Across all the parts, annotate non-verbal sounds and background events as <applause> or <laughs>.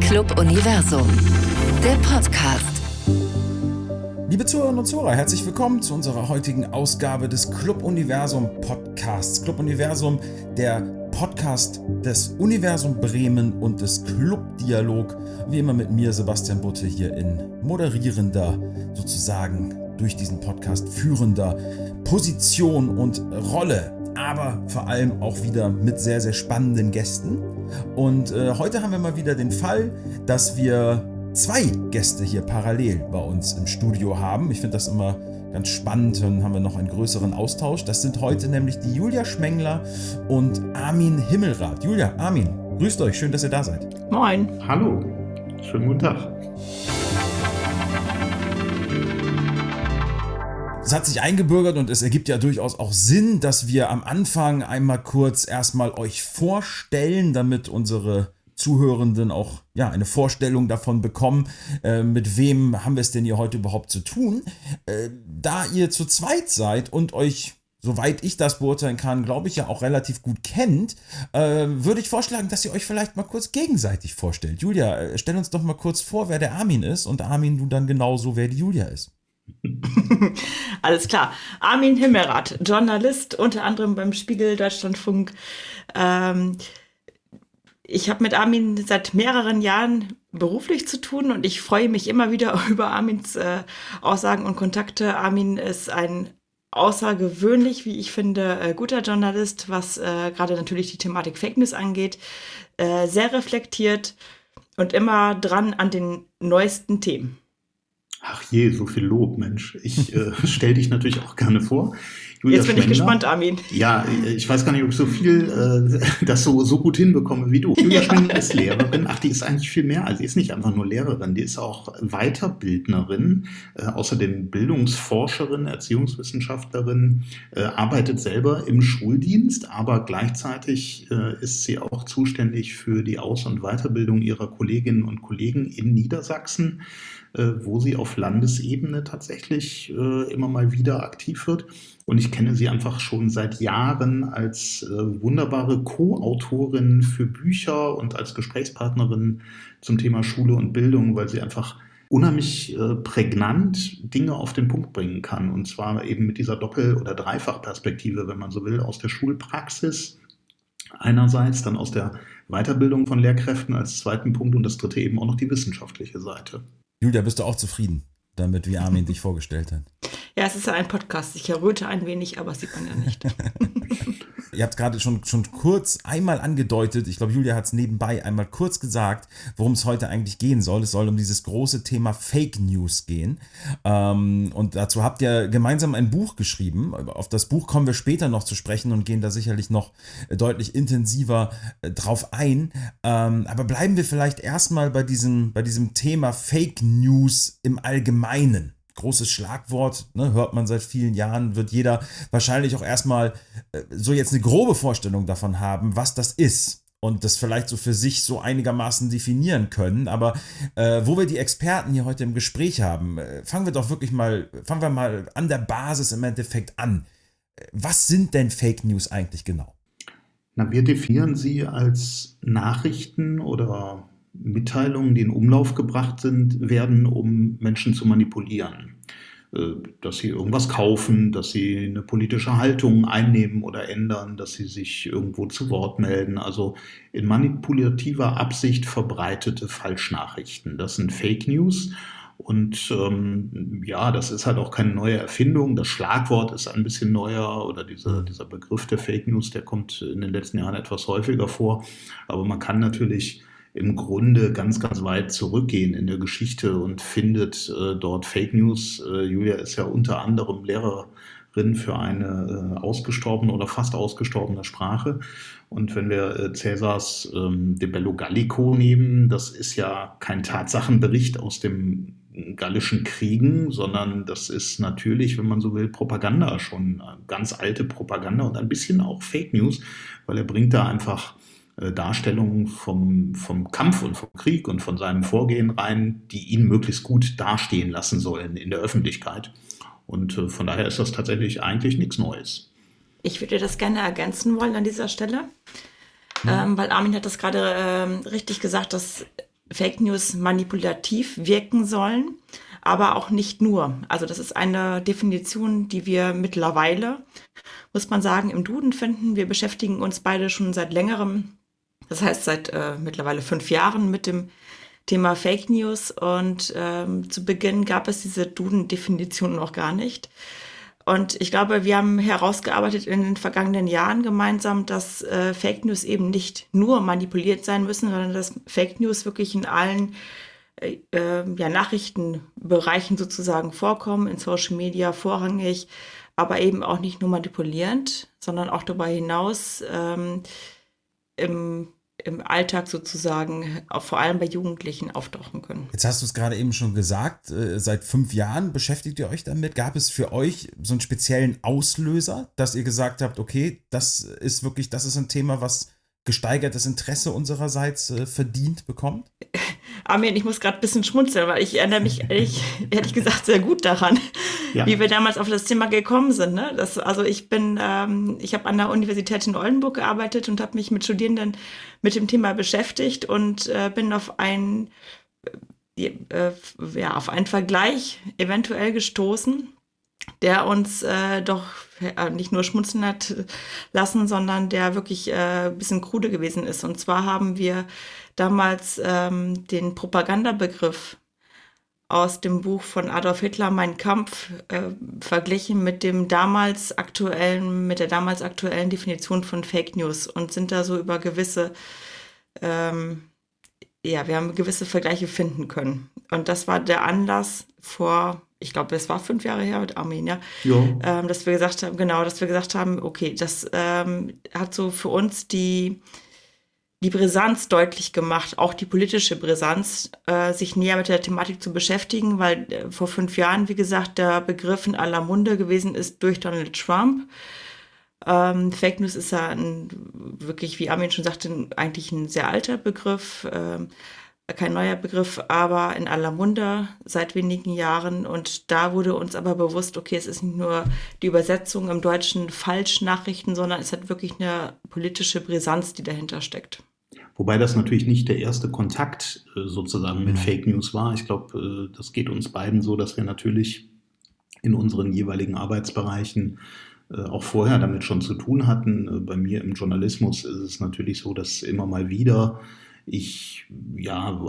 Club Universum, der Podcast. Liebe Zuhörerinnen und Zuhörer, herzlich willkommen zu unserer heutigen Ausgabe des Club Universum Podcasts. Club Universum, der Podcast des Universum Bremen und des Club Dialog. Wie immer mit mir, Sebastian Butte, hier in moderierender, sozusagen durch diesen Podcast führender Position und Rolle aber vor allem auch wieder mit sehr, sehr spannenden Gästen. Und äh, heute haben wir mal wieder den Fall, dass wir zwei Gäste hier parallel bei uns im Studio haben. Ich finde das immer ganz spannend. Dann haben wir noch einen größeren Austausch. Das sind heute nämlich die Julia Schmengler und Armin Himmelrath. Julia, Armin, grüßt euch. Schön, dass ihr da seid. Moin. Hallo. Schönen guten Tag. Es hat sich eingebürgert und es ergibt ja durchaus auch Sinn, dass wir am Anfang einmal kurz erstmal euch vorstellen, damit unsere Zuhörenden auch ja eine Vorstellung davon bekommen, äh, mit wem haben wir es denn hier heute überhaupt zu tun. Äh, da ihr zu zweit seid und euch soweit ich das beurteilen kann, glaube ich ja auch relativ gut kennt, äh, würde ich vorschlagen, dass ihr euch vielleicht mal kurz gegenseitig vorstellt. Julia, äh, stell uns doch mal kurz vor, wer der Armin ist und Armin, du dann genauso, wer die Julia ist. <laughs> Alles klar. Armin Himmerath, Journalist, unter anderem beim Spiegel Deutschlandfunk. Ähm, ich habe mit Armin seit mehreren Jahren beruflich zu tun und ich freue mich immer wieder <laughs> über Armins äh, Aussagen und Kontakte. Armin ist ein außergewöhnlich, wie ich finde, äh, guter Journalist, was äh, gerade natürlich die Thematik Fake News angeht. Äh, sehr reflektiert und immer dran an den neuesten Themen. Ach je, so viel Lob, Mensch. Ich äh, <laughs> stelle dich natürlich auch gerne vor. Julia Jetzt bin Schwender. ich gespannt, Armin. Ja, ich weiß gar nicht, ob ich so viel äh, das so, so gut hinbekomme wie du. Julia ja. Schwender ist Lehrerin. Ach, die ist eigentlich viel mehr. Also, sie ist nicht einfach nur Lehrerin, die ist auch Weiterbildnerin, äh, außerdem Bildungsforscherin, Erziehungswissenschaftlerin, äh, arbeitet selber im Schuldienst, aber gleichzeitig äh, ist sie auch zuständig für die Aus- und Weiterbildung ihrer Kolleginnen und Kollegen in Niedersachsen. Äh, wo sie auf Landesebene tatsächlich äh, immer mal wieder aktiv wird. Und ich kenne sie einfach schon seit Jahren als äh, wunderbare Co-Autorin für Bücher und als Gesprächspartnerin zum Thema Schule und Bildung, weil sie einfach unheimlich prägnant Dinge auf den Punkt bringen kann. Und zwar eben mit dieser Doppel- oder Dreifachperspektive, wenn man so will, aus der Schulpraxis einerseits, dann aus der Weiterbildung von Lehrkräften als zweiten Punkt und das dritte eben auch noch die wissenschaftliche Seite. Julia, bist du auch zufrieden damit, wie Armin dich vorgestellt hat? Ja, es ist ja ein Podcast. Ich erröte ein wenig, aber das sieht man ja nicht. <laughs> Ihr habt gerade schon, schon kurz einmal angedeutet, ich glaube, Julia hat es nebenbei einmal kurz gesagt, worum es heute eigentlich gehen soll. Es soll um dieses große Thema Fake News gehen. Ähm, und dazu habt ihr gemeinsam ein Buch geschrieben. Auf das Buch kommen wir später noch zu sprechen und gehen da sicherlich noch deutlich intensiver äh, drauf ein. Ähm, aber bleiben wir vielleicht erstmal bei diesem, bei diesem Thema Fake News im Allgemeinen großes Schlagwort, ne, hört man seit vielen Jahren, wird jeder wahrscheinlich auch erstmal äh, so jetzt eine grobe Vorstellung davon haben, was das ist und das vielleicht so für sich so einigermaßen definieren können. Aber äh, wo wir die Experten hier heute im Gespräch haben, äh, fangen wir doch wirklich mal, fangen wir mal an der Basis im Endeffekt an. Was sind denn Fake News eigentlich genau? Na, wir definieren sie als Nachrichten oder Mitteilungen, die in Umlauf gebracht sind, werden, um Menschen zu manipulieren. Äh, dass sie irgendwas kaufen, dass sie eine politische Haltung einnehmen oder ändern, dass sie sich irgendwo zu Wort melden. Also in manipulativer Absicht verbreitete Falschnachrichten. Das sind Fake News. Und ähm, ja, das ist halt auch keine neue Erfindung. Das Schlagwort ist ein bisschen neuer oder diese, dieser Begriff der Fake News, der kommt in den letzten Jahren etwas häufiger vor. Aber man kann natürlich im Grunde ganz, ganz weit zurückgehen in der Geschichte und findet äh, dort Fake News. Äh, Julia ist ja unter anderem Lehrerin für eine äh, ausgestorbene oder fast ausgestorbene Sprache. Und wenn wir äh, Cäsars ähm, De Bello Gallico nehmen, das ist ja kein Tatsachenbericht aus dem gallischen Kriegen, sondern das ist natürlich, wenn man so will, Propaganda, schon äh, ganz alte Propaganda und ein bisschen auch Fake News, weil er bringt da einfach äh, Darstellungen vom, vom Kampf und vom Krieg und von seinem Vorgehen rein, die ihn möglichst gut dastehen lassen sollen in der Öffentlichkeit. Und äh, von daher ist das tatsächlich eigentlich nichts Neues. Ich würde das gerne ergänzen wollen an dieser Stelle, mhm. ähm, weil Armin hat das gerade ähm, richtig gesagt, dass Fake News manipulativ wirken sollen, aber auch nicht nur. Also das ist eine Definition, die wir mittlerweile, muss man sagen, im Duden finden. Wir beschäftigen uns beide schon seit längerem, das heißt seit äh, mittlerweile fünf Jahren mit dem Thema Fake News und ähm, zu Beginn gab es diese Duden-Definition noch gar nicht. Und ich glaube, wir haben herausgearbeitet in den vergangenen Jahren gemeinsam, dass äh, Fake News eben nicht nur manipuliert sein müssen, sondern dass Fake News wirklich in allen äh, äh, ja, Nachrichtenbereichen sozusagen vorkommen, in Social Media vorrangig, aber eben auch nicht nur manipulierend, sondern auch darüber hinaus ähm, im im Alltag sozusagen, vor allem bei Jugendlichen, auftauchen können. Jetzt hast du es gerade eben schon gesagt, äh, seit fünf Jahren beschäftigt ihr euch damit. Gab es für euch so einen speziellen Auslöser, dass ihr gesagt habt, okay, das ist wirklich, das ist ein Thema, was gesteigertes Interesse unsererseits äh, verdient bekommt? <laughs> Armin, ich muss gerade ein bisschen schmunzeln, weil ich erinnere mich ehrlich, <laughs> ehrlich gesagt sehr gut daran, ja. wie wir damals auf das Thema gekommen sind. Ne? Das, also ich bin, ähm, ich habe an der Universität in Oldenburg gearbeitet und habe mich mit Studierenden mit dem Thema beschäftigt und äh, bin auf ein äh, äh ja, auf einen Vergleich eventuell gestoßen, der uns äh, doch nicht nur schmunzeln hat lassen, sondern der wirklich äh, ein bisschen krude gewesen ist. Und zwar haben wir damals ähm, den Propagandabegriff aus dem Buch von Adolf Hitler Mein Kampf äh, verglichen mit dem damals aktuellen, mit der damals aktuellen Definition von Fake News und sind da so über gewisse, ähm, ja, wir haben gewisse Vergleiche finden können. Und das war der Anlass vor, ich glaube, es war fünf Jahre her mit Armenier, ja. ähm, dass wir gesagt haben, genau, dass wir gesagt haben, okay, das ähm, hat so für uns die die Brisanz deutlich gemacht, auch die politische Brisanz, äh, sich näher mit der Thematik zu beschäftigen, weil äh, vor fünf Jahren, wie gesagt, der Begriff in aller Munde gewesen ist durch Donald Trump. Ähm, Fake News ist ja ein, wirklich, wie Armin schon sagte, eigentlich ein sehr alter Begriff, ähm, kein neuer Begriff, aber in aller Munde seit wenigen Jahren. Und da wurde uns aber bewusst, okay, es ist nicht nur die Übersetzung im Deutschen Falschnachrichten, sondern es hat wirklich eine politische Brisanz, die dahinter steckt. Wobei das natürlich nicht der erste Kontakt äh, sozusagen mit Fake News war. Ich glaube, äh, das geht uns beiden so, dass wir natürlich in unseren jeweiligen Arbeitsbereichen äh, auch vorher damit schon zu tun hatten. Bei mir im Journalismus ist es natürlich so, dass immer mal wieder ich ja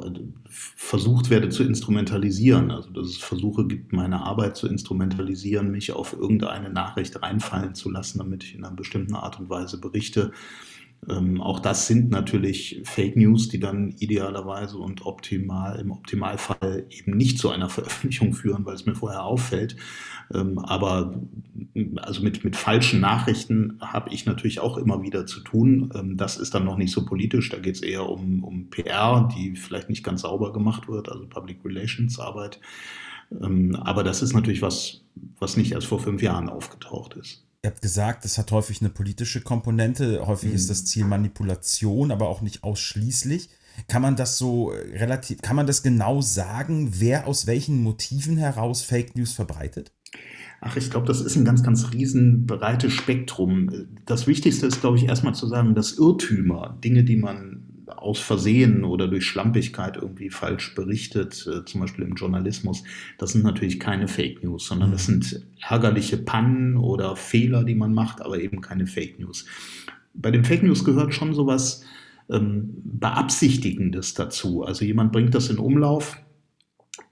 versucht werde zu instrumentalisieren, also dass es Versuche gibt, meine Arbeit zu instrumentalisieren, mich auf irgendeine Nachricht reinfallen zu lassen, damit ich in einer bestimmten Art und Weise berichte. Ähm, auch das sind natürlich Fake News, die dann idealerweise und optimal im Optimalfall eben nicht zu einer Veröffentlichung führen, weil es mir vorher auffällt. Ähm, aber also mit, mit falschen Nachrichten habe ich natürlich auch immer wieder zu tun. Ähm, das ist dann noch nicht so politisch, da geht es eher um, um PR, die vielleicht nicht ganz sauber gemacht wird, also Public Relations Arbeit. Ähm, aber das ist natürlich was, was nicht erst vor fünf Jahren aufgetaucht ist. Ihr habt gesagt, es hat häufig eine politische Komponente. Häufig mhm. ist das Ziel Manipulation, aber auch nicht ausschließlich. Kann man das so äh, relativ, kann man das genau sagen, wer aus welchen Motiven heraus Fake News verbreitet? Ach, ich glaube, das ist ein ganz, ganz riesenbreites Spektrum. Das Wichtigste ist, glaube ich, erstmal zu sagen, dass Irrtümer, Dinge, die man aus Versehen oder durch Schlampigkeit irgendwie falsch berichtet, äh, zum Beispiel im Journalismus, das sind natürlich keine Fake News, sondern das mhm. sind ärgerliche Pannen oder Fehler, die man macht, aber eben keine Fake News. Bei den Fake News gehört schon sowas ähm, Beabsichtigendes dazu. Also jemand bringt das in Umlauf,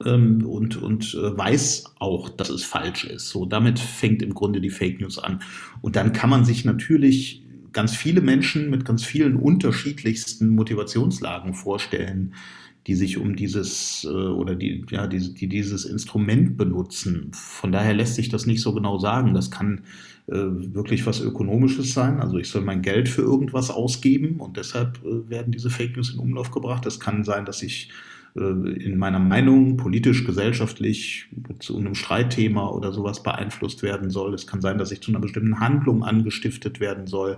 ähm, und, und äh, weiß auch, dass es falsch ist. So, damit fängt im Grunde die Fake News an. Und dann kann man sich natürlich ganz viele Menschen mit ganz vielen unterschiedlichsten Motivationslagen vorstellen, die sich um dieses äh, oder die, ja, die, die dieses Instrument benutzen. Von daher lässt sich das nicht so genau sagen. Das kann äh, wirklich was Ökonomisches sein. Also ich soll mein Geld für irgendwas ausgeben und deshalb äh, werden diese Fake News in Umlauf gebracht. Es kann sein, dass ich in meiner Meinung politisch, gesellschaftlich zu einem Streitthema oder sowas beeinflusst werden soll. Es kann sein, dass ich zu einer bestimmten Handlung angestiftet werden soll.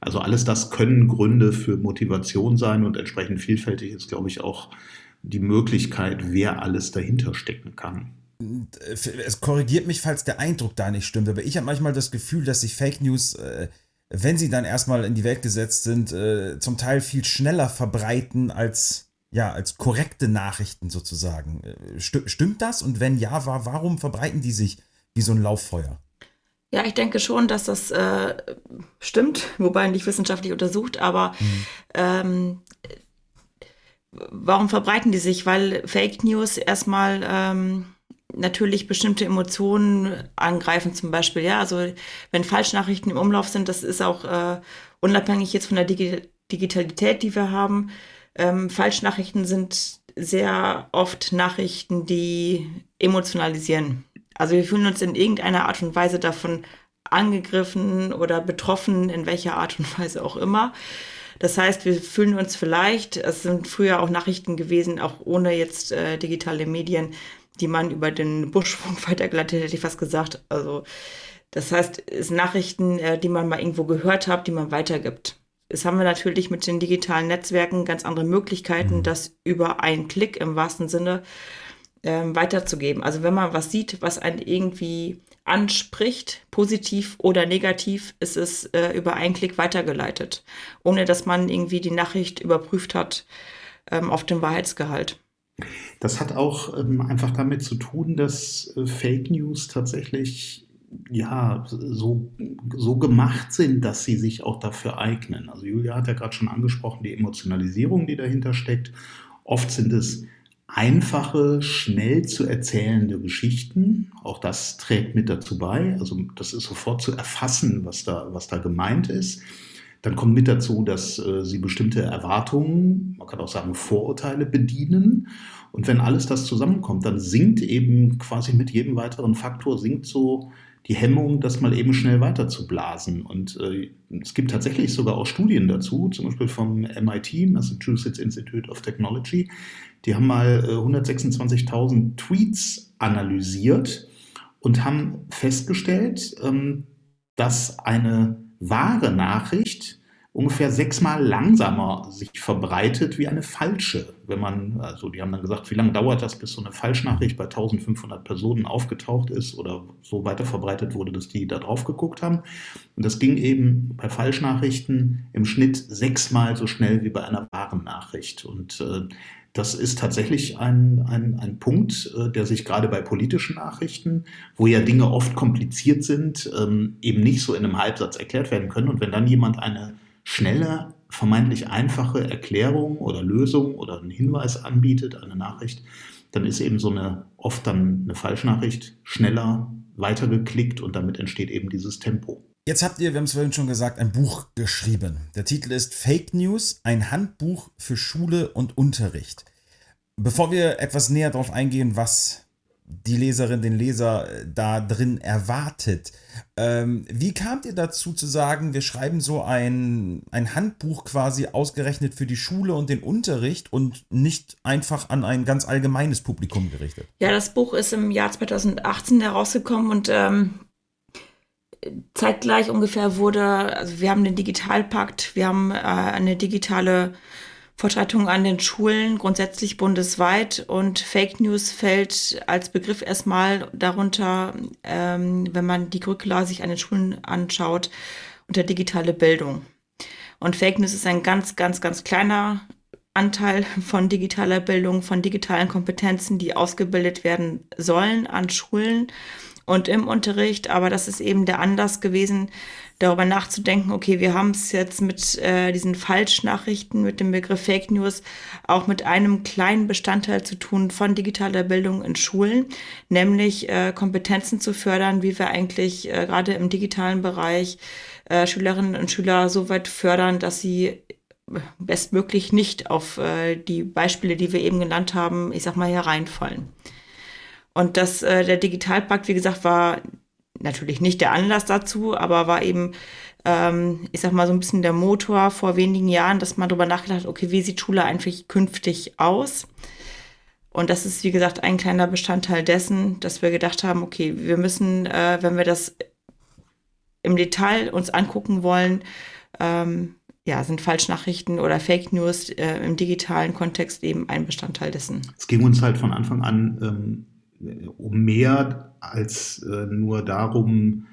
Also alles das können Gründe für Motivation sein und entsprechend vielfältig ist, glaube ich, auch die Möglichkeit, wer alles dahinter stecken kann. Es korrigiert mich, falls der Eindruck da nicht stimmt, aber ich habe manchmal das Gefühl, dass sich Fake News, äh, wenn sie dann erstmal in die Welt gesetzt sind, äh, zum Teil viel schneller verbreiten als ja, als korrekte Nachrichten sozusagen. Äh, st stimmt das? Und wenn ja, war, warum verbreiten die sich wie so ein Lauffeuer? Ja, ich denke schon, dass das äh, stimmt, wobei nicht wissenschaftlich untersucht, aber mhm. ähm, warum verbreiten die sich? Weil Fake News erstmal ähm, natürlich bestimmte Emotionen angreifen, zum Beispiel. Ja, also wenn Falschnachrichten im Umlauf sind, das ist auch äh, unabhängig jetzt von der Digi Digitalität, die wir haben. Ähm, Falschnachrichten sind sehr oft Nachrichten, die emotionalisieren. Also wir fühlen uns in irgendeiner Art und Weise davon angegriffen oder betroffen, in welcher Art und <laughs> Weise auch immer. Das heißt, wir fühlen uns vielleicht, es sind früher auch Nachrichten gewesen, auch ohne jetzt äh, digitale Medien, die man über den Buschfunk <laughs> weitergeleitet, hätte ich fast gesagt. Also das heißt, es sind Nachrichten, äh, die man mal irgendwo gehört hat, die man weitergibt. Jetzt haben wir natürlich mit den digitalen Netzwerken ganz andere Möglichkeiten, mhm. das über einen Klick im wahrsten Sinne ähm, weiterzugeben. Also wenn man was sieht, was einen irgendwie anspricht, positiv oder negativ, ist es äh, über einen Klick weitergeleitet, ohne dass man irgendwie die Nachricht überprüft hat ähm, auf den Wahrheitsgehalt. Das hat auch ähm, einfach damit zu tun, dass äh, Fake News tatsächlich ja so, so gemacht sind, dass sie sich auch dafür eignen. Also Julia hat ja gerade schon angesprochen, die Emotionalisierung, die dahinter steckt. Oft sind es einfache, schnell zu erzählende Geschichten. Auch das trägt mit dazu bei. Also das ist sofort zu erfassen, was da, was da gemeint ist. Dann kommt mit dazu, dass äh, sie bestimmte Erwartungen, man kann auch sagen Vorurteile bedienen. Und wenn alles das zusammenkommt, dann sinkt eben quasi mit jedem weiteren Faktor, sinkt so die Hemmung, das mal eben schnell weiter zu blasen. Und äh, es gibt tatsächlich sogar auch Studien dazu, zum Beispiel vom MIT, Massachusetts Institute of Technology, die haben mal äh, 126.000 Tweets analysiert und haben festgestellt, ähm, dass eine wahre Nachricht ungefähr sechsmal langsamer sich verbreitet wie eine falsche. Wenn man, also die haben dann gesagt, wie lange dauert das, bis so eine Falschnachricht bei 1500 Personen aufgetaucht ist oder so weiter verbreitet wurde, dass die da drauf geguckt haben. Und das ging eben bei Falschnachrichten im Schnitt sechsmal so schnell wie bei einer wahren Nachricht. Und äh, das ist tatsächlich ein, ein, ein Punkt, äh, der sich gerade bei politischen Nachrichten, wo ja Dinge oft kompliziert sind, ähm, eben nicht so in einem Halbsatz erklärt werden können. Und wenn dann jemand eine schnelle, vermeintlich einfache Erklärung oder Lösung oder einen Hinweis anbietet, eine Nachricht, dann ist eben so eine oft dann eine Falschnachricht schneller weitergeklickt und damit entsteht eben dieses Tempo. Jetzt habt ihr, wir haben es vorhin schon gesagt, ein Buch geschrieben. Der Titel ist Fake News, ein Handbuch für Schule und Unterricht. Bevor wir etwas näher darauf eingehen, was die Leserin, den Leser äh, da drin erwartet, ähm, wie kamt ihr dazu zu sagen, wir schreiben so ein, ein Handbuch quasi ausgerechnet für die Schule und den Unterricht und nicht einfach an ein ganz allgemeines Publikum gerichtet? Ja, das Buch ist im Jahr 2018 herausgekommen und ähm, zeitgleich ungefähr wurde, also wir haben den Digitalpakt, wir haben äh, eine digitale Vorschreitung an den Schulen, grundsätzlich bundesweit. Und Fake News fällt als Begriff erstmal darunter, ähm, wenn man die Curricula sich an den Schulen anschaut, unter digitale Bildung. Und Fake News ist ein ganz, ganz, ganz kleiner Anteil von digitaler Bildung, von digitalen Kompetenzen, die ausgebildet werden sollen an Schulen und im Unterricht. Aber das ist eben der Anlass gewesen, darüber nachzudenken, okay, wir haben es jetzt mit äh, diesen Falschnachrichten, mit dem Begriff Fake News, auch mit einem kleinen Bestandteil zu tun von digitaler Bildung in Schulen, nämlich äh, Kompetenzen zu fördern, wie wir eigentlich äh, gerade im digitalen Bereich äh, Schülerinnen und Schüler so weit fördern, dass sie bestmöglich nicht auf äh, die Beispiele, die wir eben genannt haben, ich sag mal, hereinfallen. Und das, äh, der Digitalpakt, wie gesagt, war natürlich nicht der Anlass dazu, aber war eben, ähm, ich sag mal, so ein bisschen der Motor vor wenigen Jahren, dass man darüber nachgedacht hat, okay, wie sieht Schule eigentlich künftig aus? Und das ist, wie gesagt, ein kleiner Bestandteil dessen, dass wir gedacht haben, okay, wir müssen, äh, wenn wir das im Detail uns angucken wollen, ähm, ja, sind Falschnachrichten oder Fake News äh, im digitalen Kontext eben ein Bestandteil dessen. Es ging uns halt von Anfang an ähm, um mehr als äh, nur darum,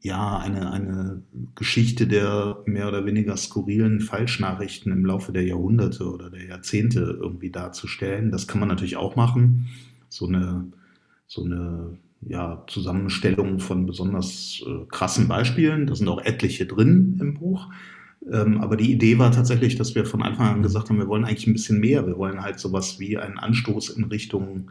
ja, eine, eine Geschichte der mehr oder weniger skurrilen Falschnachrichten im Laufe der Jahrhunderte oder der Jahrzehnte irgendwie darzustellen. Das kann man natürlich auch machen. So eine, so eine ja, Zusammenstellung von besonders äh, krassen Beispielen. Da sind auch etliche drin im Buch. Ähm, aber die Idee war tatsächlich, dass wir von Anfang an gesagt haben, wir wollen eigentlich ein bisschen mehr. Wir wollen halt sowas wie einen Anstoß in Richtung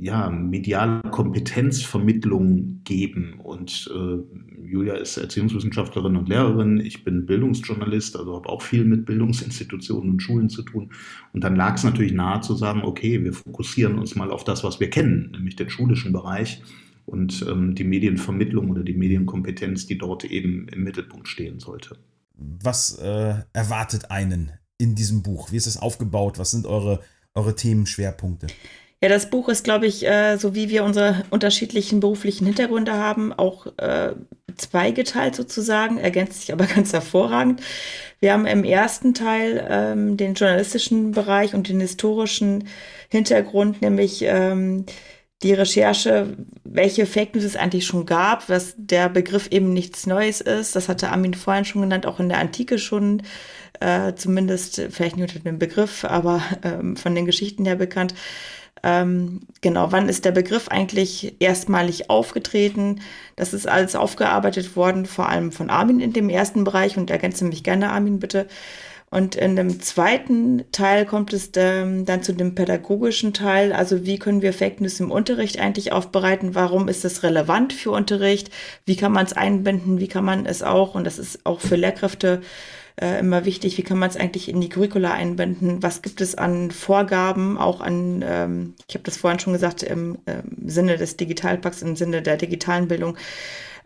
ja, mediale Kompetenzvermittlung geben. Und äh, Julia ist Erziehungswissenschaftlerin und Lehrerin, ich bin Bildungsjournalist, also habe auch viel mit Bildungsinstitutionen und Schulen zu tun. Und dann lag es natürlich nahe zu sagen, okay, wir fokussieren uns mal auf das, was wir kennen, nämlich den schulischen Bereich und ähm, die Medienvermittlung oder die Medienkompetenz, die dort eben im Mittelpunkt stehen sollte. Was äh, erwartet einen in diesem Buch? Wie ist es aufgebaut? Was sind eure, eure Themenschwerpunkte? Ja, das Buch ist, glaube ich, äh, so wie wir unsere unterschiedlichen beruflichen Hintergründe haben, auch äh, zweigeteilt sozusagen, ergänzt sich aber <laughs> ganz hervorragend. Wir haben im ersten Teil ähm, den journalistischen Bereich und den historischen Hintergrund, nämlich ähm, die Recherche, welche Fake News es eigentlich schon gab, was der Begriff eben nichts Neues ist. Das hatte Armin vorhin schon genannt, auch in der Antike schon, äh, zumindest vielleicht nicht unter dem Begriff, aber ähm, von den Geschichten her bekannt. Ähm, genau, wann ist der Begriff eigentlich erstmalig aufgetreten? Das ist alles aufgearbeitet worden, vor allem von Armin in dem ersten Bereich und ergänze mich gerne, Armin, bitte. Und in dem zweiten Teil kommt es ähm, dann zu dem pädagogischen Teil. Also wie können wir Fake News im Unterricht eigentlich aufbereiten? Warum ist es relevant für Unterricht? Wie kann man es einbinden? Wie kann man es auch, und das ist auch für Lehrkräfte äh, immer wichtig, wie kann man es eigentlich in die Curricula einbinden? Was gibt es an Vorgaben, auch an, ähm, ich habe das vorhin schon gesagt, im äh, Sinne des Digitalpakts, im Sinne der digitalen Bildung.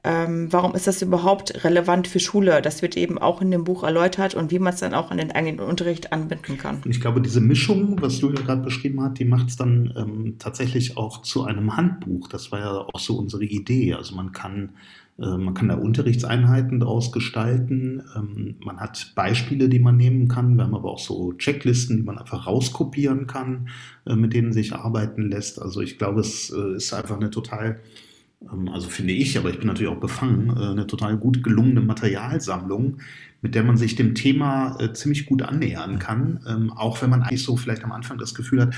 Ähm, warum ist das überhaupt relevant für Schule? Das wird eben auch in dem Buch erläutert und wie man es dann auch an den eigenen Unterricht anbinden kann. Ich glaube, diese Mischung, was Julia gerade beschrieben hat, die macht es dann ähm, tatsächlich auch zu einem Handbuch. Das war ja auch so unsere Idee. Also man kann man kann da Unterrichtseinheiten daraus gestalten. Ähm, man hat Beispiele, die man nehmen kann. Wir haben aber auch so Checklisten, die man einfach rauskopieren kann, äh, mit denen sich arbeiten lässt. Also ich glaube, es äh, ist einfach eine total, ähm, also finde ich, aber ich bin natürlich auch befangen, eine total gut gelungene Materialsammlung, mit der man sich dem Thema ziemlich gut annähern kann. Ähm, auch wenn man eigentlich so vielleicht am Anfang das Gefühl hat,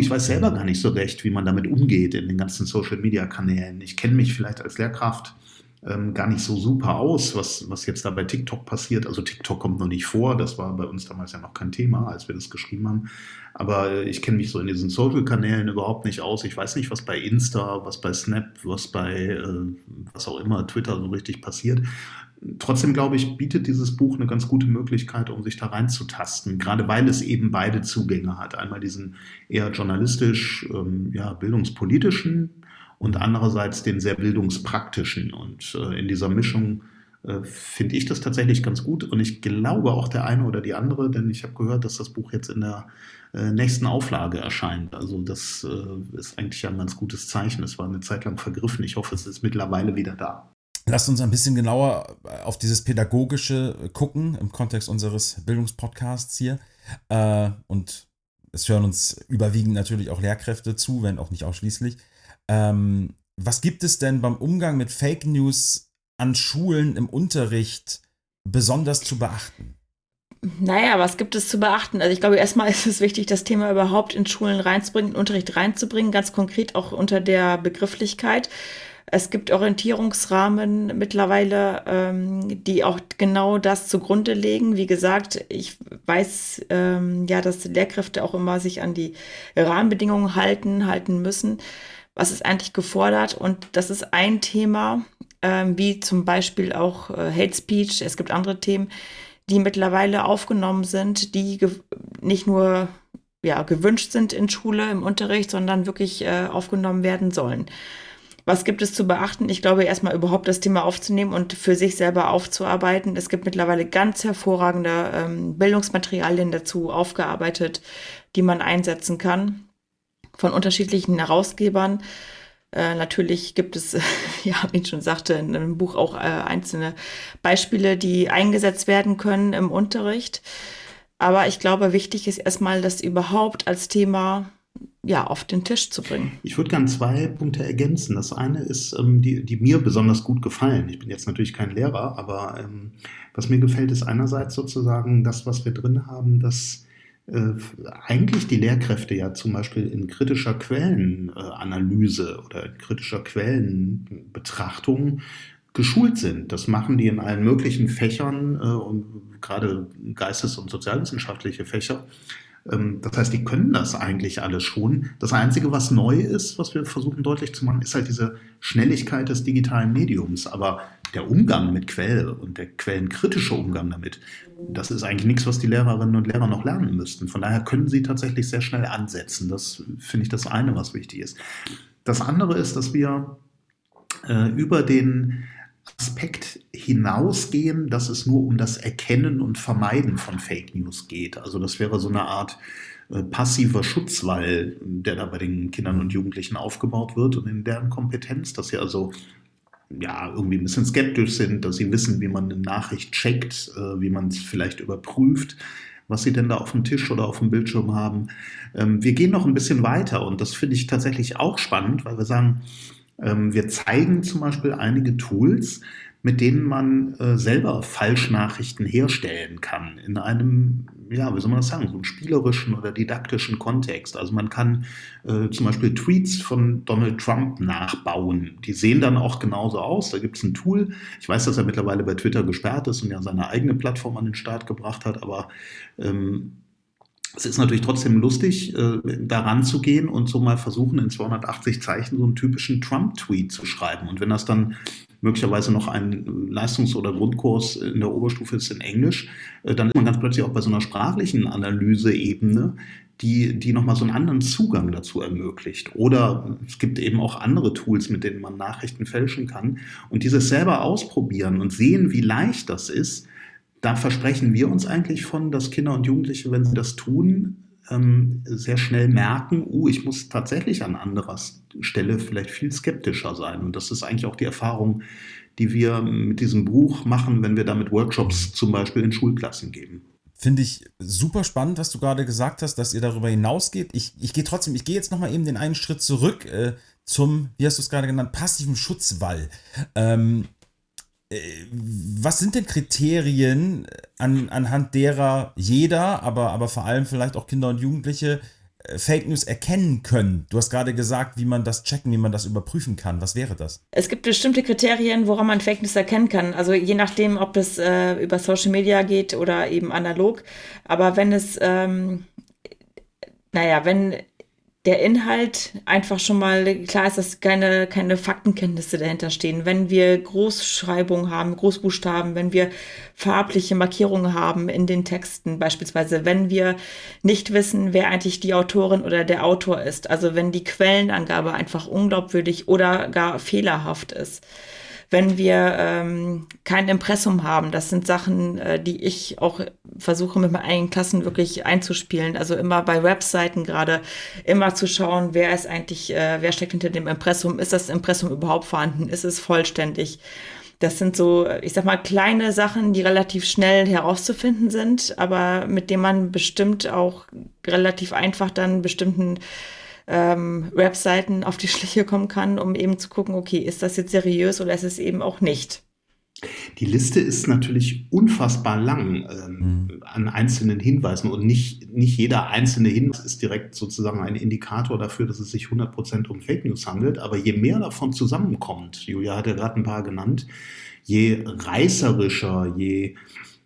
ich weiß selber gar nicht so recht, wie man damit umgeht in den ganzen Social-Media-Kanälen. Ich kenne mich vielleicht als Lehrkraft ähm, gar nicht so super aus, was, was jetzt da bei TikTok passiert. Also TikTok kommt noch nicht vor, das war bei uns damals ja noch kein Thema, als wir das geschrieben haben. Aber ich kenne mich so in diesen Social-Kanälen überhaupt nicht aus. Ich weiß nicht, was bei Insta, was bei Snap, was bei äh, was auch immer, Twitter so richtig passiert. Trotzdem glaube ich, bietet dieses Buch eine ganz gute Möglichkeit, um sich da reinzutasten, gerade weil es eben beide Zugänge hat. Einmal diesen eher journalistisch, ähm, ja, bildungspolitischen und andererseits den sehr bildungspraktischen. Und äh, in dieser Mischung äh, finde ich das tatsächlich ganz gut. Und ich glaube auch der eine oder die andere, denn ich habe gehört, dass das Buch jetzt in der äh, nächsten Auflage erscheint. Also das äh, ist eigentlich ein ganz gutes Zeichen. Es war eine Zeit lang vergriffen. Ich hoffe, es ist mittlerweile wieder da. Lasst uns ein bisschen genauer auf dieses Pädagogische gucken im Kontext unseres Bildungspodcasts hier. Und es hören uns überwiegend natürlich auch Lehrkräfte zu, wenn auch nicht ausschließlich. Ähm, was gibt es denn beim Umgang mit Fake News an Schulen im Unterricht besonders zu beachten? Naja, was gibt es zu beachten? Also ich glaube, erstmal <laughs> ist es wichtig, das Thema überhaupt in Schulen reinzubringen, in Unterricht reinzubringen, ganz konkret auch unter der Begrifflichkeit. Es gibt Orientierungsrahmen mittlerweile, ähm, die auch genau das zugrunde legen. Wie gesagt, ich weiß ähm, ja, dass Lehrkräfte auch immer sich an die Rahmenbedingungen halten, halten müssen was ist eigentlich gefordert. Und das ist ein Thema, ähm, wie zum Beispiel auch äh, Hate Speech. Es gibt andere Themen, die mittlerweile aufgenommen sind, die nicht nur ja, gewünscht sind in Schule, im Unterricht, sondern wirklich äh, aufgenommen werden sollen. Was gibt es zu beachten? Ich glaube, erstmal überhaupt das Thema aufzunehmen und für sich selber aufzuarbeiten. Es gibt mittlerweile ganz hervorragende ähm, Bildungsmaterialien dazu aufgearbeitet, die man einsetzen kann von unterschiedlichen Herausgebern. Äh, natürlich gibt es, <laughs> wie ich schon sagte, in einem Buch auch äh, einzelne Beispiele, die eingesetzt werden können im Unterricht. Aber ich glaube, wichtig ist erstmal, das überhaupt als Thema ja, auf den Tisch zu bringen. Ich würde gerne zwei Punkte ergänzen. Das eine ist, ähm, die, die mir besonders gut gefallen. Ich bin jetzt natürlich kein Lehrer, aber ähm, was mir gefällt, ist einerseits sozusagen das, was wir drin haben, dass eigentlich die Lehrkräfte ja zum Beispiel in kritischer Quellenanalyse äh, oder in kritischer Quellenbetrachtung geschult sind. Das machen die in allen möglichen Fächern äh, und gerade geistes- und sozialwissenschaftliche Fächer. Ähm, das heißt, die können das eigentlich alles schon. Das Einzige, was neu ist, was wir versuchen deutlich zu machen, ist halt diese Schnelligkeit des digitalen Mediums. Aber der Umgang mit Quelle und der quellenkritische Umgang damit, das ist eigentlich nichts, was die Lehrerinnen und Lehrer noch lernen müssten. Von daher können sie tatsächlich sehr schnell ansetzen. Das finde ich das eine, was wichtig ist. Das andere ist, dass wir äh, über den Aspekt hinausgehen, dass es nur um das Erkennen und Vermeiden von Fake News geht. Also das wäre so eine Art äh, passiver Schutzwall, der da bei den Kindern und Jugendlichen aufgebaut wird und in deren Kompetenz, dass sie also ja, irgendwie ein bisschen skeptisch sind, dass sie wissen, wie man eine Nachricht checkt, äh, wie man es vielleicht überprüft, was sie denn da auf dem Tisch oder auf dem Bildschirm haben. Ähm, wir gehen noch ein bisschen weiter und das finde ich tatsächlich auch spannend, weil wir sagen, ähm, wir zeigen zum Beispiel einige Tools, mit denen man äh, selber Falschnachrichten herstellen kann in einem, ja, wie soll man das sagen, so einem spielerischen oder didaktischen Kontext. Also man kann äh, zum Beispiel Tweets von Donald Trump nachbauen. Die sehen dann auch genauso aus. Da gibt es ein Tool. Ich weiß, dass er mittlerweile bei Twitter gesperrt ist und ja seine eigene Plattform an den Start gebracht hat, aber ähm, es ist natürlich trotzdem lustig, äh, daran zu gehen und so mal versuchen, in 280 Zeichen so einen typischen Trump-Tweet zu schreiben. Und wenn das dann möglicherweise noch ein Leistungs- oder Grundkurs in der Oberstufe ist in Englisch, äh, dann ist man ganz plötzlich auch bei so einer sprachlichen Analyseebene, die, die nochmal so einen anderen Zugang dazu ermöglicht. Oder es gibt eben auch andere Tools, mit denen man Nachrichten fälschen kann. Und dieses selber ausprobieren und sehen, wie leicht das ist, da versprechen wir uns eigentlich von, dass Kinder und Jugendliche, wenn sie das tun, ähm, sehr schnell merken, uh, ich muss tatsächlich an anderer Stelle vielleicht viel skeptischer sein. Und das ist eigentlich auch die Erfahrung, die wir mit diesem Buch machen, wenn wir damit Workshops zum Beispiel in Schulklassen geben. Finde ich super spannend, was du gerade gesagt hast, dass ihr darüber hinausgeht. Ich, ich gehe trotzdem, ich gehe jetzt nochmal eben den einen Schritt zurück äh, zum, wie hast du es gerade genannt, passiven Schutzwall. Ähm, äh, was sind denn Kriterien, an, anhand derer jeder, aber, aber vor allem vielleicht auch Kinder und Jugendliche äh, Fake News erkennen können? Du hast gerade gesagt, wie man das checken, wie man das überprüfen kann. Was wäre das? Es gibt bestimmte Kriterien, woran man Fake News erkennen kann. Also je nachdem, ob das äh, über Social Media geht oder eben analog. Aber wenn es, ähm, naja, wenn der Inhalt einfach schon mal klar ist, dass keine, keine Faktenkenntnisse dahinter stehen. Wenn wir Großschreibung haben, Großbuchstaben, wenn wir farbliche Markierungen haben in den Texten, beispielsweise, wenn wir nicht wissen, wer eigentlich die Autorin oder der Autor ist, also wenn die Quellenangabe einfach unglaubwürdig oder gar fehlerhaft ist wenn wir ähm, kein Impressum haben. Das sind Sachen, äh, die ich auch versuche mit meinen eigenen Klassen wirklich einzuspielen. Also immer bei Webseiten gerade immer zu schauen, wer ist eigentlich, äh, wer steckt hinter dem Impressum? Ist das Impressum überhaupt vorhanden? Ist es vollständig? Das sind so, ich sag mal, kleine Sachen, die relativ schnell herauszufinden sind, aber mit denen man bestimmt auch relativ einfach dann bestimmten ähm, Webseiten auf die Schliche kommen kann, um eben zu gucken, okay, ist das jetzt seriös oder ist es eben auch nicht? Die Liste ist natürlich unfassbar lang ähm, mhm. an einzelnen Hinweisen und nicht, nicht jeder einzelne Hinweis ist direkt sozusagen ein Indikator dafür, dass es sich 100% um Fake News handelt. Aber je mehr davon zusammenkommt, Julia hat ja gerade ein paar genannt, je reißerischer, je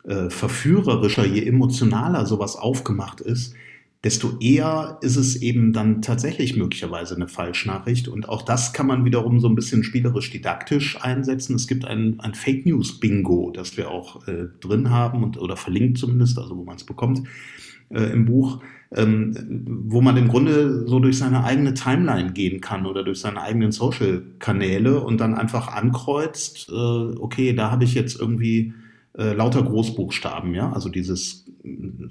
äh, verführerischer, je emotionaler sowas aufgemacht ist, desto eher ist es eben dann tatsächlich möglicherweise eine Falschnachricht. Und auch das kann man wiederum so ein bisschen spielerisch didaktisch einsetzen. Es gibt ein, ein Fake News Bingo, das wir auch äh, drin haben und, oder verlinkt zumindest, also wo man es bekommt äh, im Buch. Ähm, wo man im Grunde so durch seine eigene Timeline gehen kann oder durch seine eigenen Social-Kanäle und dann einfach ankreuzt, äh, okay, da habe ich jetzt irgendwie äh, lauter Großbuchstaben, ja, also dieses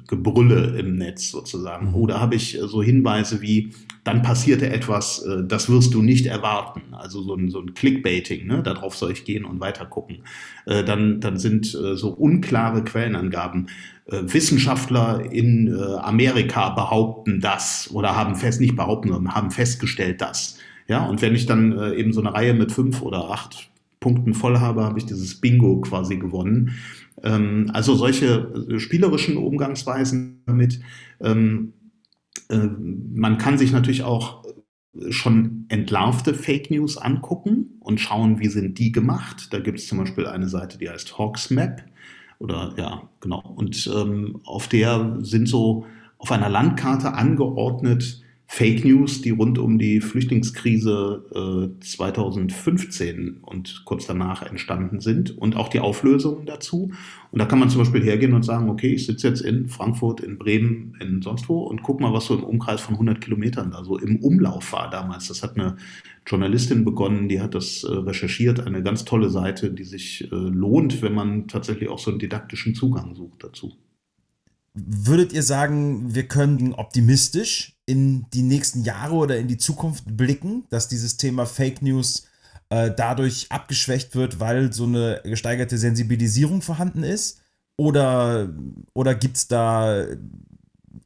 Gebrülle im Netz sozusagen. Mhm. Oder habe ich äh, so Hinweise wie, dann passierte etwas, äh, das wirst du nicht erwarten. Also so ein, so ein Clickbaiting, ne? darauf soll ich gehen und weiter gucken. Äh, dann, dann sind so unklare Quellenangaben. Wissenschaftler in Amerika behaupten das oder haben fest, nicht behaupten, sondern haben festgestellt das. Ja, und wenn ich dann eben so eine Reihe mit fünf oder acht Punkten voll habe, habe ich dieses Bingo quasi gewonnen. Ähm, also solche äh, spielerischen Umgangsweisen damit. Ähm, äh, man kann sich natürlich auch schon entlarvte Fake News angucken und schauen, wie sind die gemacht. Da gibt es zum Beispiel eine Seite, die heißt Hawksmap. Oder ja, genau. Und ähm, auf der sind so auf einer Landkarte angeordnet Fake News, die rund um die Flüchtlingskrise äh, 2015 und kurz danach entstanden sind und auch die Auflösungen dazu. Und da kann man zum Beispiel hergehen und sagen, okay, ich sitze jetzt in Frankfurt, in Bremen, in sonst wo und guck mal, was so im Umkreis von 100 Kilometern da so im Umlauf war damals. Das hat eine Journalistin begonnen, die hat das äh, recherchiert, eine ganz tolle Seite, die sich äh, lohnt, wenn man tatsächlich auch so einen didaktischen Zugang sucht dazu. Würdet ihr sagen, wir können optimistisch in die nächsten Jahre oder in die Zukunft blicken, dass dieses Thema Fake News äh, dadurch abgeschwächt wird, weil so eine gesteigerte Sensibilisierung vorhanden ist? Oder, oder gibt es da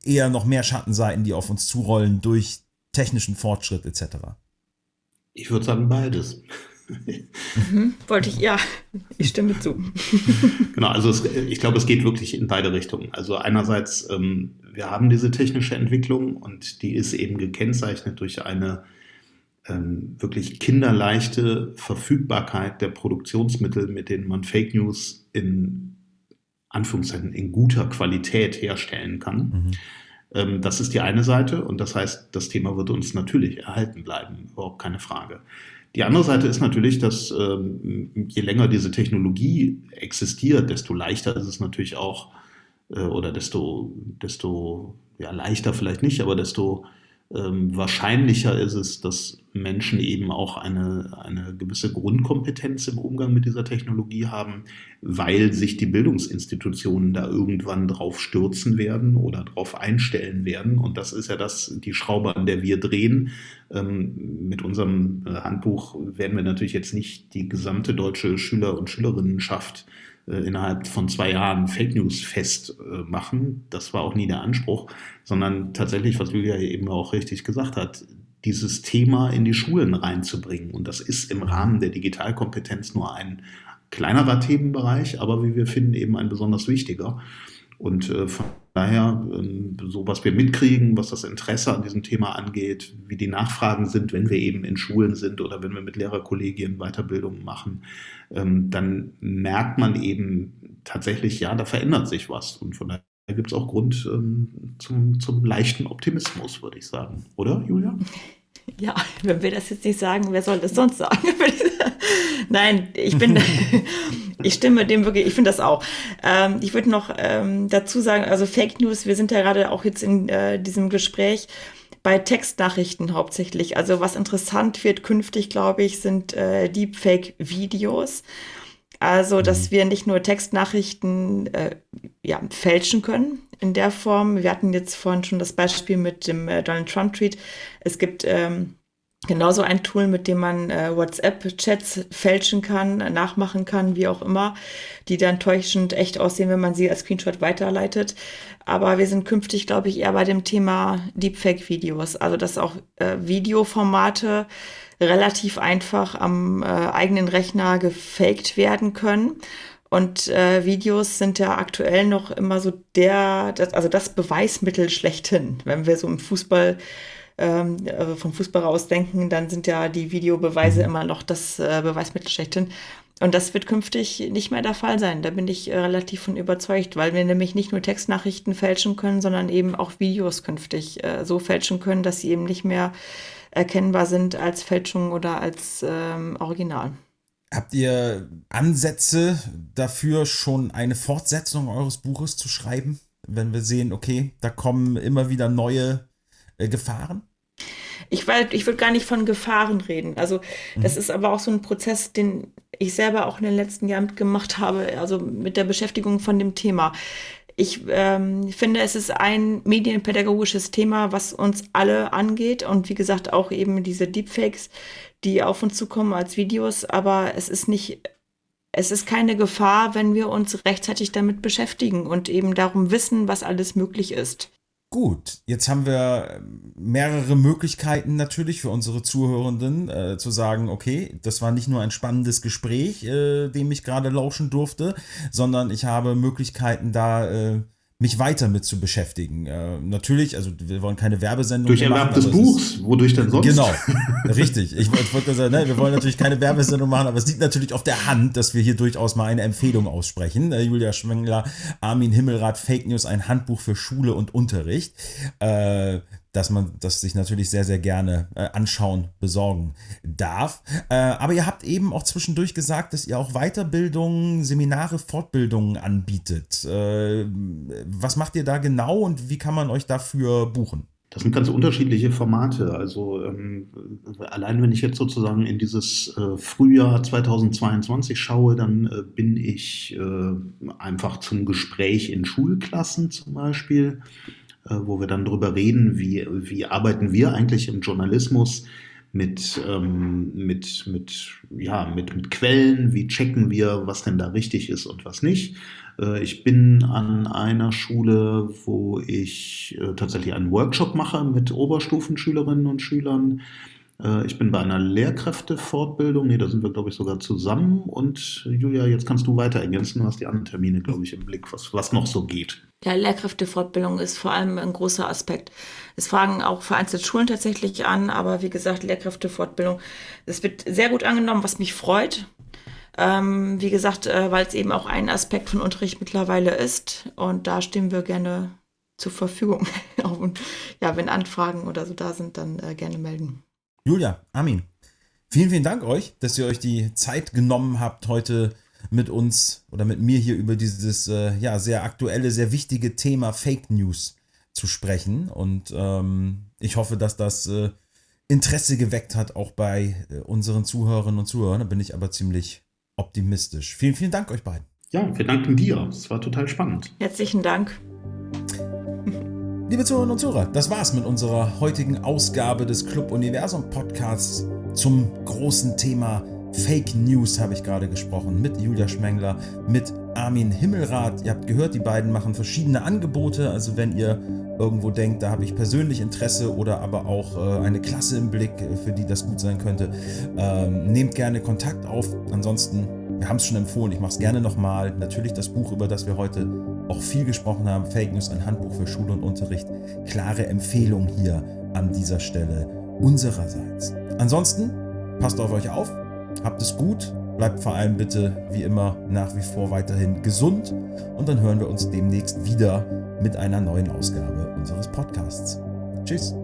eher noch mehr Schattenseiten, die auf uns zurollen durch technischen Fortschritt etc.? Ich würde sagen beides. Mhm, wollte ich, ja, ich stimme zu. <laughs> genau, also es, ich glaube, es geht wirklich in beide Richtungen. Also einerseits, ähm, wir haben diese technische Entwicklung und die ist eben gekennzeichnet durch eine ähm, wirklich kinderleichte Verfügbarkeit der Produktionsmittel, mit denen man Fake News in Anführungszeichen in guter Qualität herstellen kann. Mhm. Ähm, das ist die eine Seite und das heißt, das Thema wird uns natürlich erhalten bleiben, überhaupt keine Frage. Die andere Seite ist natürlich, dass ähm, je länger diese Technologie existiert, desto leichter ist es natürlich auch, oder desto, desto ja, leichter vielleicht nicht, aber desto ähm, wahrscheinlicher ist es, dass Menschen eben auch eine, eine gewisse Grundkompetenz im Umgang mit dieser Technologie haben, weil sich die Bildungsinstitutionen da irgendwann drauf stürzen werden oder drauf einstellen werden. Und das ist ja das, die Schraube, an der wir drehen. Ähm, mit unserem äh, Handbuch werden wir natürlich jetzt nicht die gesamte deutsche Schüler- und Schülerinnenschaft äh, innerhalb von zwei Jahren Fake News festmachen. Das war auch nie der Anspruch, sondern tatsächlich, was Julia eben auch richtig gesagt hat, dieses Thema in die Schulen reinzubringen. Und das ist im Rahmen der Digitalkompetenz nur ein kleinerer Themenbereich, aber wie wir finden, eben ein besonders wichtiger. Und äh, von daher, ähm, so was wir mitkriegen, was das Interesse an diesem Thema angeht, wie die Nachfragen sind, wenn wir eben in Schulen sind oder wenn wir mit Lehrerkollegien Weiterbildungen machen, ähm, dann merkt man eben tatsächlich, ja, da verändert sich was. Und von daher gibt es auch Grund ähm, zum, zum leichten Optimismus, würde ich sagen. Oder, Julia? <laughs> Ja, wenn wir das jetzt nicht sagen, wer soll das sonst sagen? <laughs> Nein, ich bin, <laughs> ich stimme dem wirklich, ich finde das auch. Ähm, ich würde noch ähm, dazu sagen, also Fake News, wir sind ja gerade auch jetzt in äh, diesem Gespräch bei Textnachrichten hauptsächlich. Also was interessant wird künftig, glaube ich, sind äh, Deepfake-Videos. Also, dass mhm. wir nicht nur Textnachrichten äh, ja, fälschen können in der Form. Wir hatten jetzt vorhin schon das Beispiel mit dem äh, Donald Trump-Tweet. Es gibt ähm, genauso ein Tool, mit dem man äh, WhatsApp-Chats fälschen kann, nachmachen kann, wie auch immer, die dann täuschend echt aussehen, wenn man sie als Screenshot weiterleitet. Aber wir sind künftig, glaube ich, eher bei dem Thema Deepfake-Videos. Also, dass auch äh, Videoformate relativ einfach am äh, eigenen Rechner gefaked werden können. Und äh, Videos sind ja aktuell noch immer so der, das, also das Beweismittel schlechthin. Wenn wir so im Fußball, ähm, also vom Fußball aus denken, dann sind ja die Videobeweise mhm. immer noch das äh, Beweismittel schlechthin. Und das wird künftig nicht mehr der Fall sein. Da bin ich äh, relativ von überzeugt, weil wir nämlich nicht nur Textnachrichten fälschen können, sondern eben auch Videos künftig äh, so fälschen können, dass sie eben nicht mehr erkennbar sind als Fälschung oder als ähm, Original. Habt ihr Ansätze dafür, schon eine Fortsetzung eures Buches zu schreiben, wenn wir sehen, okay, da kommen immer wieder neue äh, Gefahren? Ich, ich würde gar nicht von Gefahren reden. Also das mhm. ist aber auch so ein Prozess, den ich selber auch in den letzten Jahren mitgemacht habe, also mit der Beschäftigung von dem Thema. Ich ähm, finde, es ist ein medienpädagogisches Thema, was uns alle angeht und wie gesagt auch eben diese Deepfakes, die auf uns zukommen als Videos, aber es ist nicht es ist keine Gefahr, wenn wir uns rechtzeitig damit beschäftigen und eben darum wissen, was alles möglich ist. Gut, jetzt haben wir mehrere Möglichkeiten natürlich für unsere Zuhörenden äh, zu sagen, okay, das war nicht nur ein spannendes Gespräch, äh, dem ich gerade lauschen durfte, sondern ich habe Möglichkeiten da äh, mich weiter mit zu beschäftigen. Äh, natürlich, also wir wollen keine Werbesendung Durch Erwerb des Buchs, wodurch denn sonst? Genau, richtig. Ich, ich wollte sagen, ne, wir wollen natürlich keine Werbesendung machen, aber es liegt natürlich auf der Hand, dass wir hier durchaus mal eine Empfehlung aussprechen. Äh, Julia Schwengler, Armin Himmelrath, Fake News, ein Handbuch für Schule und Unterricht. Äh, dass man das sich natürlich sehr, sehr gerne äh, anschauen, besorgen darf. Äh, aber ihr habt eben auch zwischendurch gesagt, dass ihr auch Weiterbildungen, Seminare, Fortbildungen anbietet. Äh, was macht ihr da genau und wie kann man euch dafür buchen? Das sind ganz unterschiedliche Formate. Also ähm, allein wenn ich jetzt sozusagen in dieses äh, Frühjahr 2022 schaue, dann äh, bin ich äh, einfach zum Gespräch in Schulklassen zum Beispiel wo wir dann darüber reden, wie, wie arbeiten wir eigentlich im Journalismus mit, ähm, mit, mit, ja, mit, mit Quellen, wie checken wir, was denn da richtig ist und was nicht. Äh, ich bin an einer Schule, wo ich äh, tatsächlich einen Workshop mache mit Oberstufenschülerinnen und Schülern äh, ich bin bei einer Lehrkräftefortbildung. Nee, da sind wir, glaube ich, sogar zusammen. Und Julia, jetzt kannst du weiter ergänzen. Du hast die anderen Termine, glaube ich, im Blick, was, was noch so geht. Ja, Lehrkräftefortbildung ist vor allem ein großer Aspekt. Es fragen auch vereinzelt Schulen tatsächlich an, aber wie gesagt, Lehrkräftefortbildung, das wird sehr gut angenommen, was mich freut. Ähm, wie gesagt, äh, weil es eben auch ein Aspekt von Unterricht mittlerweile ist. Und da stehen wir gerne zur Verfügung. <laughs> Und ja, wenn Anfragen oder so da sind, dann äh, gerne melden. Julia, Armin, vielen, vielen Dank euch, dass ihr euch die Zeit genommen habt, heute mit uns oder mit mir hier über dieses äh, ja, sehr aktuelle, sehr wichtige Thema Fake News zu sprechen. Und ähm, ich hoffe, dass das äh, Interesse geweckt hat, auch bei äh, unseren Zuhörerinnen und Zuhörern. Da bin ich aber ziemlich optimistisch. Vielen, vielen Dank euch beiden. Ja, wir danken dir. Es war total spannend. Herzlichen Dank. Liebe Zuhörerinnen und Zuhörer, das war's mit unserer heutigen Ausgabe des Club Universum Podcasts zum großen Thema Fake News habe ich gerade gesprochen mit Julia Schmengler, mit Armin Himmelrath. Ihr habt gehört, die beiden machen verschiedene Angebote. Also wenn ihr irgendwo denkt, da habe ich persönlich Interesse oder aber auch äh, eine Klasse im Blick, äh, für die das gut sein könnte, ähm, nehmt gerne Kontakt auf. Ansonsten, wir haben es schon empfohlen, ich mache es gerne nochmal. Natürlich das Buch, über das wir heute auch viel gesprochen haben, Fake News, ein Handbuch für Schule und Unterricht. Klare Empfehlung hier an dieser Stelle unsererseits. Ansonsten, passt auf euch auf, habt es gut, bleibt vor allem bitte wie immer nach wie vor weiterhin gesund und dann hören wir uns demnächst wieder mit einer neuen Ausgabe unseres Podcasts. Tschüss.